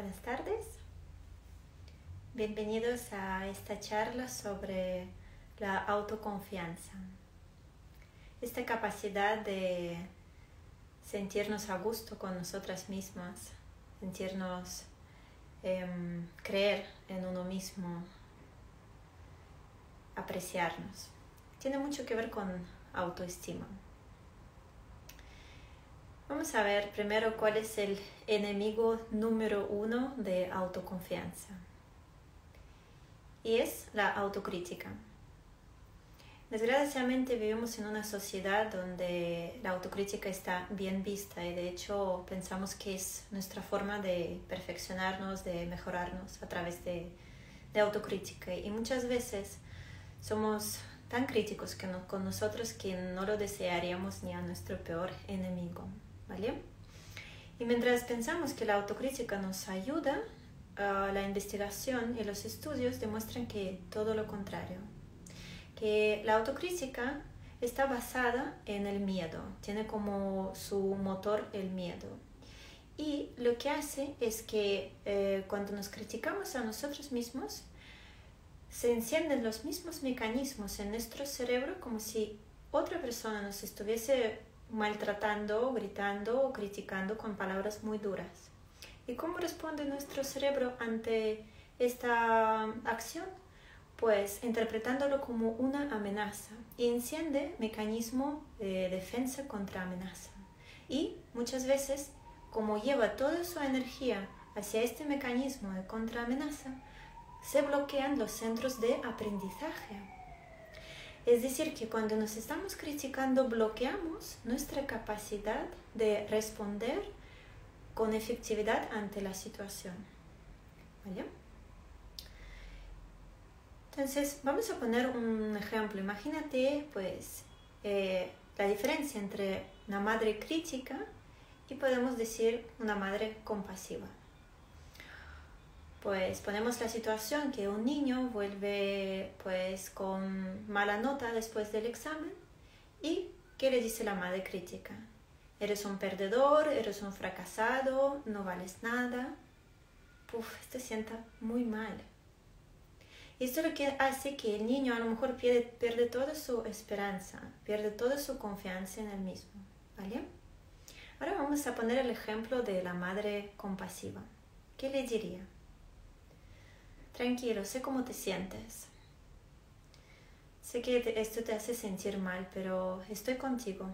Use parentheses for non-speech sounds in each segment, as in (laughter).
Buenas tardes. Bienvenidos a esta charla sobre la autoconfianza. Esta capacidad de sentirnos a gusto con nosotras mismas, sentirnos, em, creer en uno mismo, apreciarnos. Tiene mucho que ver con autoestima. Vamos a ver primero cuál es el enemigo número uno de autoconfianza. Y es la autocrítica. Desgraciadamente vivimos en una sociedad donde la autocrítica está bien vista y de hecho pensamos que es nuestra forma de perfeccionarnos, de mejorarnos a través de, autocrítica. Y muchas veces somos tan críticos que con nosotros que no lo desearíamos ni a nuestro peor enemigo. ¿Vale? Y mientras pensamos que la autocrítica nos ayuda, ah, la investigación y los estudios demuestran que todo lo contrario, que la autocrítica está basada en el miedo, tiene como su motor el miedo. Y lo que hace es que eh, cuando nos criticamos a nosotros mismos, se encienden los mismos mecanismos en nuestro cerebro como si otra persona nos estuviese maltratando, gritando o criticando con palabras muy duras. ¿Y cómo responde nuestro cerebro ante esta acción? Pues interpretándolo como una amenaza y enciende mecanismo de defensa contra amenaza. Y muchas veces, como lleva toda su energía hacia este mecanismo de contraamenaza, se bloquean los centros de aprendizaje es decir, que cuando nos estamos criticando bloqueamos nuestra capacidad de responder con efectividad ante la situación. ¿Vale? Entonces, vamos a poner un ejemplo. Imagínate, pues, eh, la diferencia entre una madre crítica y podemos decir una madre compasiva pues ponemos la situación que un niño vuelve pues con mala nota después del examen y ¿qué le dice la madre crítica? Eres un perdedor, eres un fracasado, no vales nada. Uf, esto sienta muy mal. Y esto es lo que hace que el niño a lo mejor pierde, pierde toda su esperanza, pierde toda su confianza en él mismo. ¿Vale? Ahora vamos a poner el ejemplo de la madre compasiva. ¿Qué le diría? Tranquilo, sé cómo te sientes. Sé que esto te hace sentir mal, pero estoy contigo.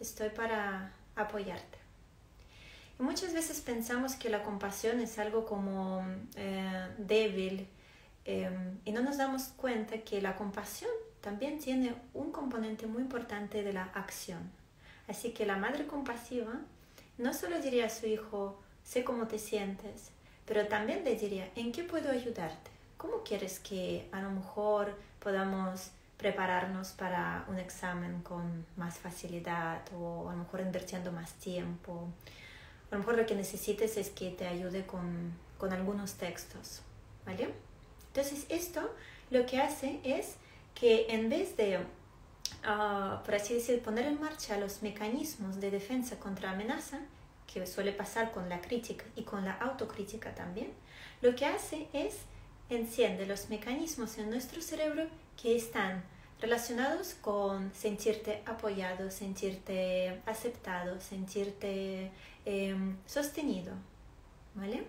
Estoy para apoyarte. Y muchas veces pensamos que la compasión es algo como eh, débil em, y no nos damos cuenta que la compasión también tiene un componente muy importante de la acción. Así que la madre compasiva no solo diría a su hijo, sé cómo te sientes, pero también le diría, ¿en qué puedo ayudarte? ¿Cómo quieres que a lo mejor podamos prepararnos para un examen con más facilidad o a lo mejor invirtiendo más tiempo? A lo mejor lo que necesites es que te ayude con, con algunos textos, ¿vale? Entonces esto lo que hace es que en vez de, uh, por así decir, poner en marcha los mecanismos de defensa contra amenaza, que suele pasar con la crítica y con la autocrítica también, lo que hace es enciende los mecanismos en nuestro cerebro que están relacionados con sentirte apoyado, sentirte aceptado, sentirte em, sostenido. ¿Vale?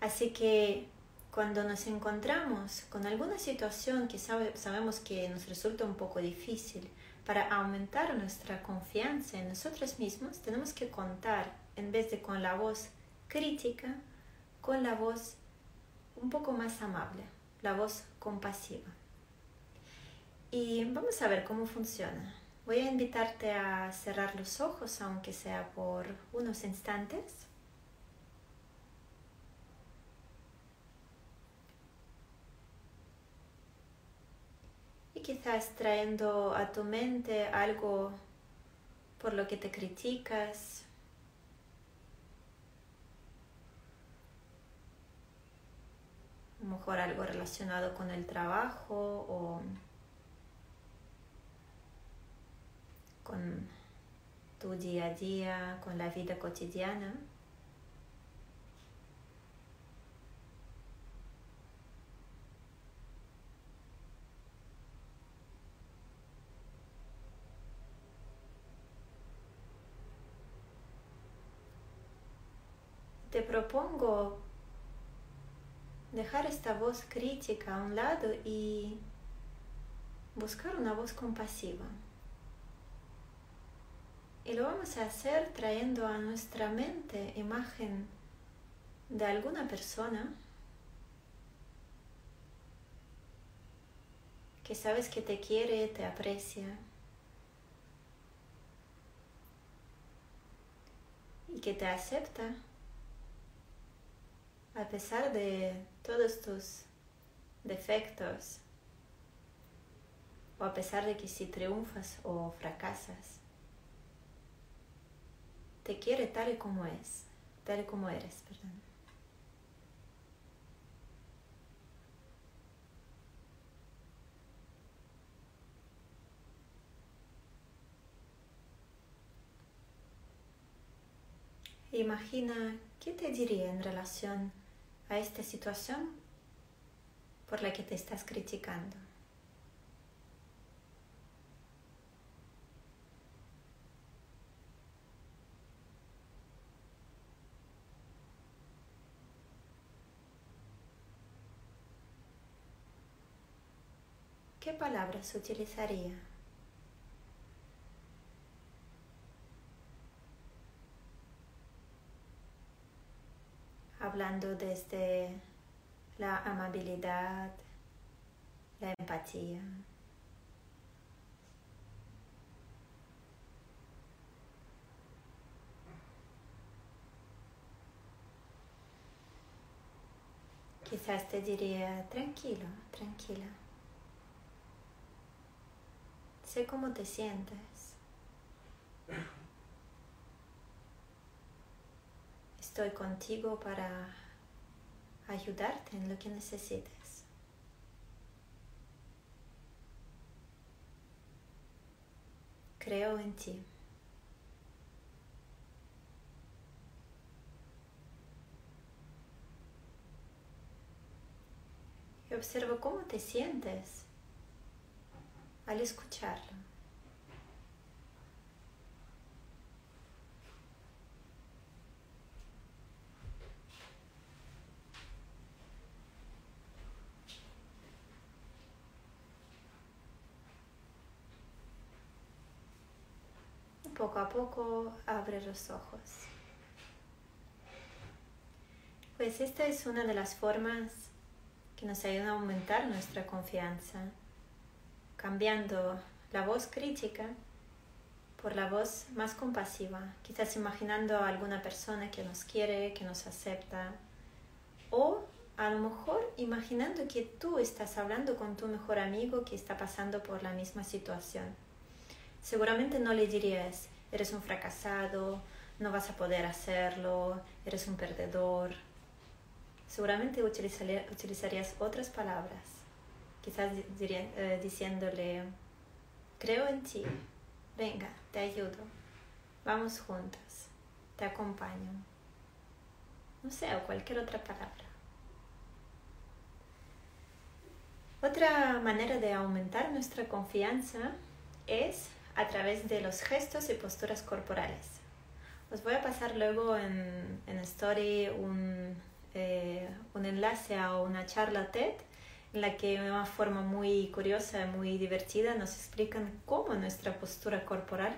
Así que cuando nos encontramos con alguna situación que sabemos que nos resulta un poco difícil, para aumentar nuestra confianza en nosotros mismos, tenemos que contar, en vez de con la voz crítica, con la voz un poco más amable, la voz compasiva. Y vamos a ver cómo funciona. Voy a invitarte a cerrar los ojos, aunque sea por unos instantes. Quizás trayendo a tu mente algo por lo que te criticas. A lo mejor algo relacionado con el trabajo o con tu día a día, con la vida cotidiana. Te propongo dejar esta voz crítica a un lado y buscar una voz compasiva. Y lo vamos a hacer trayendo a nuestra mente imagen de alguna persona que sabes que te quiere, te aprecia y que te acepta a pesar de todos tus defectos o a pesar de que si triunfas o fracasas, te quiere tal y como es, tal y como eres, perdón. Imagina qué te diría en relación a esta situación por la que te estás criticando. ¿Qué palabras utilizaría? Hablando desde la amabilidad, la empatía. Quizás te diría, tranquilo, tranquila. Sé cómo te sientes. Estoy contigo para ayudarte en lo que necesites. Creo en ti. Y observo cómo te sientes al escucharlo. Poco a poco abre los ojos. Pues esta es una de las formas que nos ayuda a aumentar nuestra confianza, cambiando la voz crítica por la voz más compasiva, quizás imaginando a alguna persona que nos quiere, que nos acepta, o a lo mejor imaginando que tú estás hablando con tu mejor amigo que está pasando por la misma situación seguramente no le dirías, eres un fracasado, no vas a poder hacerlo, eres un perdedor. Seguramente utilizarías otras palabras, quizás eh, diciéndole, creo en ti, venga, te ayudo, vamos juntas, te acompaño. No sé, o cualquier otra palabra. Otra manera de aumentar nuestra confianza es a través de los gestos y posturas corporales. Os voy a pasar luego en, en Story un, eh, un enlace a una charla TED en la que de una forma muy curiosa y muy divertida nos explican cómo nuestra postura corporal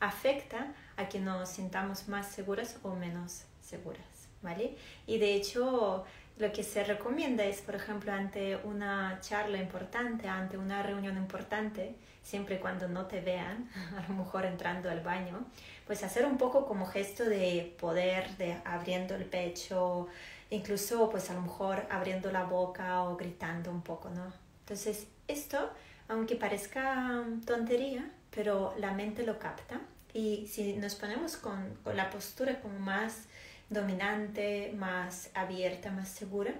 afecta a que nos sintamos más seguras o menos seguras, ¿vale? Y de hecho lo que se recomienda es, por ejemplo, ante una charla importante, ante una reunión importante, siempre cuando no te vean, (laughs) a lo mejor entrando al baño, pues hacer un poco como gesto de poder, de abriendo el pecho, incluso pues a lo mejor abriendo la boca o gritando un poco, ¿no? Entonces esto, aunque parezca tontería, pero la mente lo capta y si nos ponemos con, con la postura como más dominante, más abierta, más segura,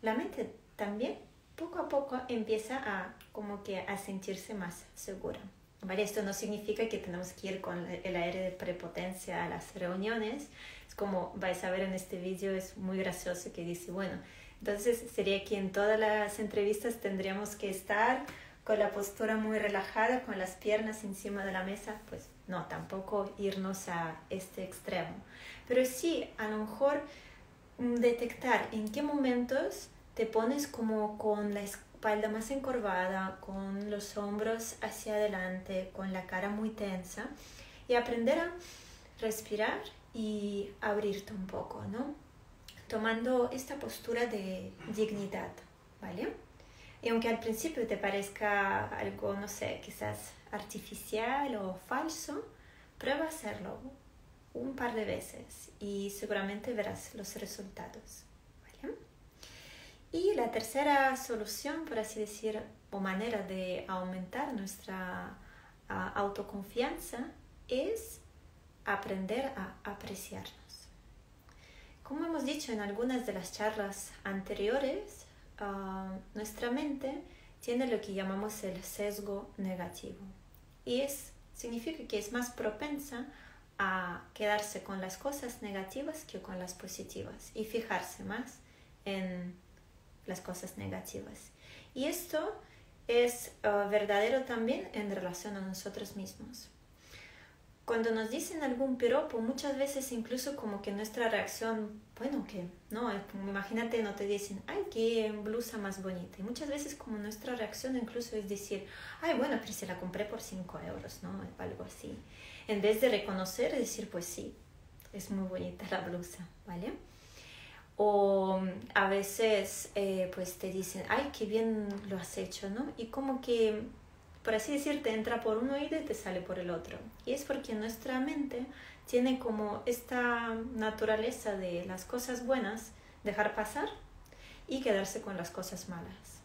la mente también poco a poco empieza a como que a sentirse más segura. ¿Vale? Esto no significa que tenemos que ir con el aire de prepotencia a las reuniones. Es como vais a ver en este vídeo, es muy gracioso que dice, bueno, entonces sería que en todas las entrevistas tendríamos que estar con la postura muy relajada, con las piernas encima de la mesa. Pues no, tampoco irnos a este extremo. Pero sí, a lo mejor mm, detectar en qué momentos te pones como con la espalda más encorvada, con los hombros hacia adelante, con la cara muy tensa y aprender a respirar y abrirte un poco, ¿no? Tomando esta postura de dignidad, ¿vale? Y aunque al principio te parezca algo, no sé, quizás artificial o falso, prueba a hacerlo un par de veces y seguramente verás los resultados. Y la tercera solución, por así decir, o manera de aumentar nuestra autoconfianza es aprender a apreciarnos. Como hemos dicho en algunas de las charlas anteriores, ah, nuestra mente tiene lo que llamamos el sesgo negativo y es, significa que es más propensa a quedarse con las cosas negativas que con las positivas y fijarse más en las cosas negativas. Y esto es ah, verdadero también en relación a nosotros mismos cuando nos dicen algún piropo, muchas veces incluso como que nuestra reacción, bueno, que no, imagínate, no te dicen, ay, qué blusa más bonita. Y muchas veces como nuestra reacción incluso es decir, ay, bueno, pero se la compré por 5 euros, ¿no? Algo así. En vez de reconocer, decir, pues sí, es muy bonita la blusa, ¿vale? O a veces, eh, pues te dicen, ay, qué bien lo has hecho, ¿no? Y como que por así decir, te entra por un oído y te sale por el otro. Y es porque nuestra mente tiene como esta naturaleza de las cosas buenas dejar pasar y quedarse con las cosas malas.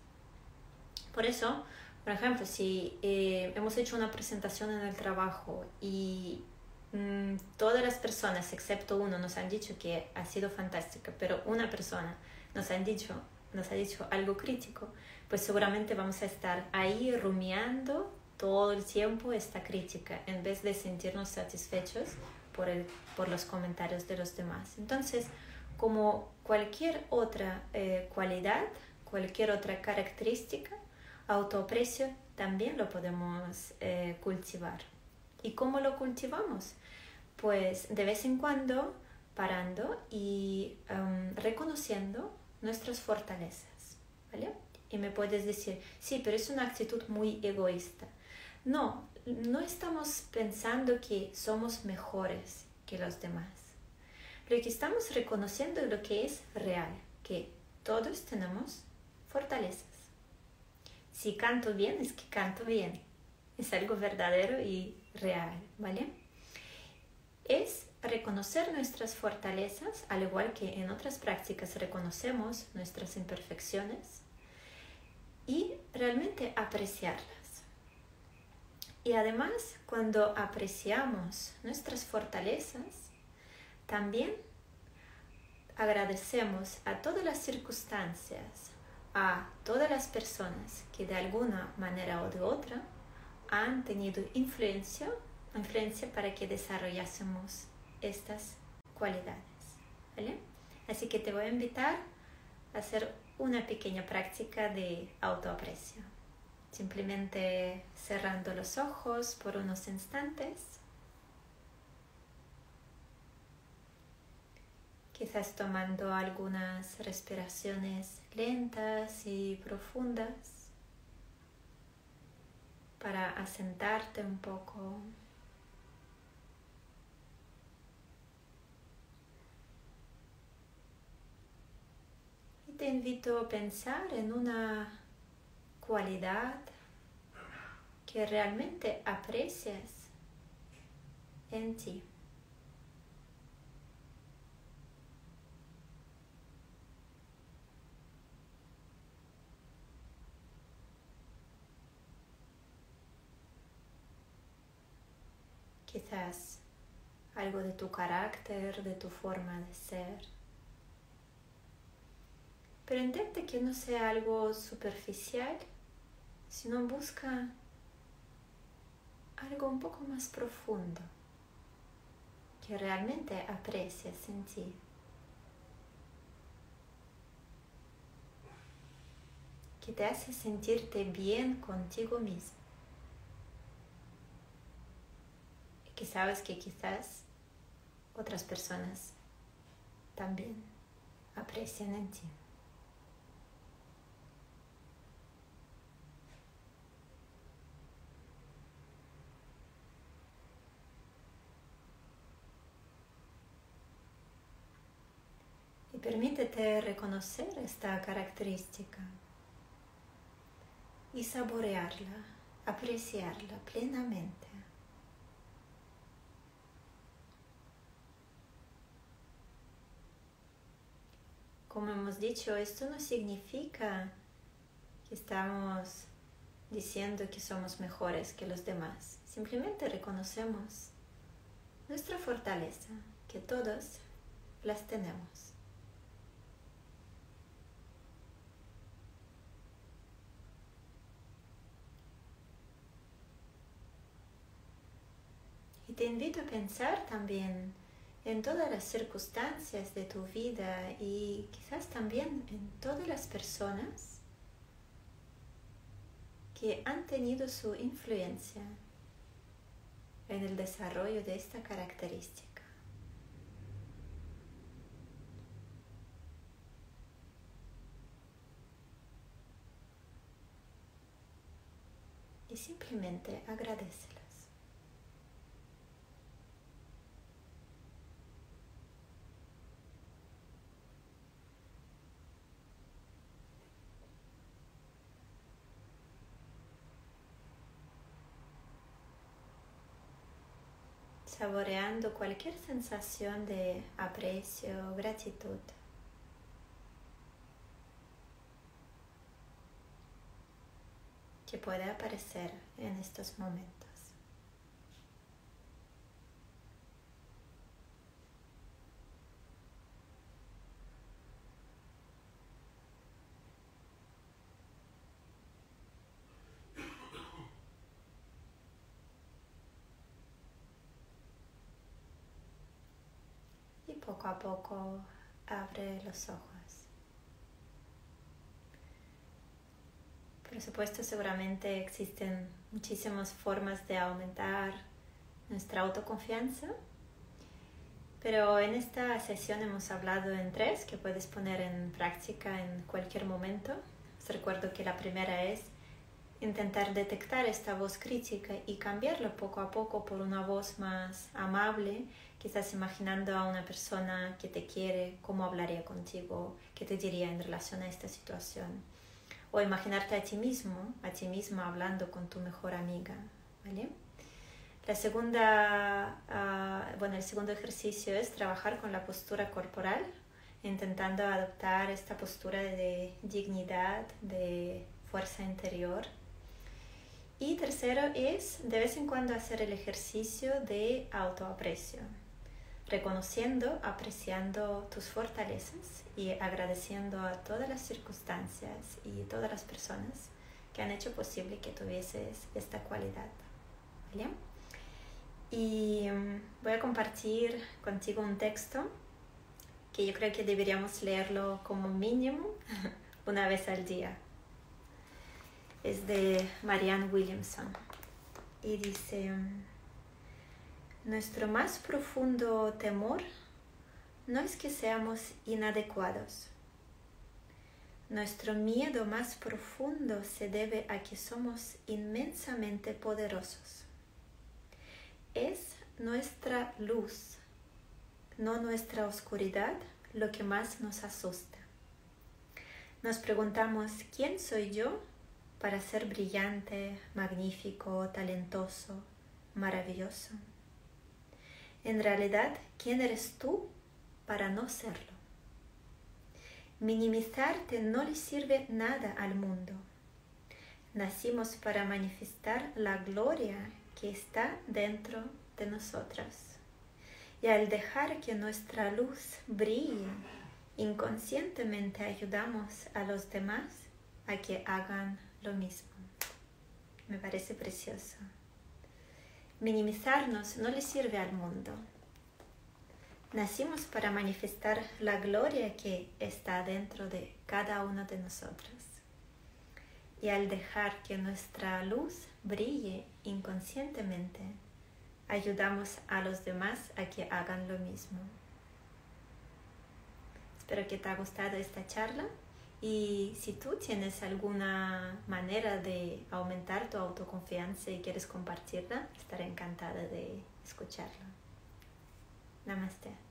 Por eso, por ejemplo, si eh, hemos hecho una presentación en el trabajo y mm, todas las personas, excepto uno, nos han dicho que ha sido fantástica, pero una persona nos, han dicho, nos ha dicho algo crítico, pues seguramente vamos a estar ahí rumiando todo el tiempo esta crítica en vez de sentirnos satisfechos por, el, por los comentarios de los demás. Entonces, como cualquier otra eh, cualidad, cualquier otra característica, autoaprecio también lo podemos eh, cultivar. ¿Y cómo lo cultivamos? Pues de vez en cuando parando y um, reconociendo nuestras fortalezas, ¿vale? Y me puedes decir, sí, pero es una actitud muy egoísta. No, no estamos pensando que somos mejores que los demás. Lo que estamos reconociendo es lo que es real, que todos tenemos fortalezas. Si canto bien, es que canto bien. Es algo verdadero y real, ¿vale? Es reconocer nuestras fortalezas, al igual que en otras prácticas reconocemos nuestras imperfecciones, y realmente apreciarlas. Y además, cuando apreciamos nuestras fortalezas, también agradecemos a todas las circunstancias, a todas las personas que de alguna manera o de otra han tenido influencia, influencia para que desarrollásemos estas cualidades. Así que te voy a invitar a hacer una pequeña práctica de autoaprecio. Simplemente cerrando los ojos por unos instantes. Quizás tomando algunas respiraciones lentas y profundas para asentarte un poco te invito a pensar en una cualidad que realmente aprecias en ti. Quizás algo de tu carácter, de tu forma de ser. Pero que no sea algo superficial, sino busca algo un poco más profundo que realmente aprecias en ti. que te hace sentirte bien contigo mismo. Y que sabes que quizás otras personas también. aprecian en ti. Permítete reconocer esta característica y saborearla, apreciarla plenamente. Como hemos dicho, esto no significa que estamos diciendo que somos mejores que los demás. Simplemente reconocemos nuestra fortaleza, que todos las tenemos. Te invito a pensar también en todas las circunstancias de tu vida y quizás también en todas las personas que han tenido su influencia en el desarrollo de esta característica. Y simplemente agradece. Saboreando cualquier sensación de aprecio, gratitud. que puede aparecer en estos momentos. A poco abre los ojos. Por supuesto, seguramente existen muchísimas formas de aumentar nuestra autoconfianza, pero en esta sesión hemos hablado en tres que puedes poner en práctica en cualquier momento. Os recuerdo que la primera es intentar detectar esta voz crítica y cambiarla poco a poco por una voz más amable quizás imaginando a una persona que te quiere, cómo hablaría contigo, qué te diría en relación a esta situación. O imaginarte a ti mismo, a ti misma hablando con tu mejor amiga, ¿vale? La segunda, ah, bueno, el segundo ejercicio es trabajar con la postura corporal, intentando adoptar esta postura de dignidad, de fuerza interior. Y tercero es de vez en cuando hacer el ejercicio de autoaprecio reconociendo, apreciando tus fortalezas y agradeciendo a todas las circunstancias y todas las personas que han hecho posible que tuvieses esta cualidad. Y mm, voy a compartir contigo un texto que yo creo que deberíamos leerlo como mínimo (laughs) una vez al día. Es de Marianne Williamson y dice... Nuestro más profundo temor no es que seamos inadecuados. Nuestro miedo más profundo se debe a que somos inmensamente poderosos. Es nuestra luz, no nuestra oscuridad, lo que más nos asusta. Nos preguntamos, ¿quién soy yo para ser brillante, magnífico, talentoso, maravilloso? En realidad, ¿quién eres tú para no serlo? Minimizarte no le sirve nada al mundo. Nacimos para manifestar la gloria que está dentro de nosotras. Y al dejar que nuestra luz brille, inconscientemente ayudamos a los demás a que hagan lo mismo. Me parece precioso. Minimizarnos no le sirve al mundo. Nacimos para manifestar la gloria que está dentro de cada uno de nosotros. Y al dejar que nuestra luz brille inconscientemente, ayudamos a los demás a que hagan lo mismo. Espero que te haya gustado esta charla y si tú tienes alguna manera de aumentar tu autoconfianza y quieres compartirla, estaré encantada de escucharla. Namaste.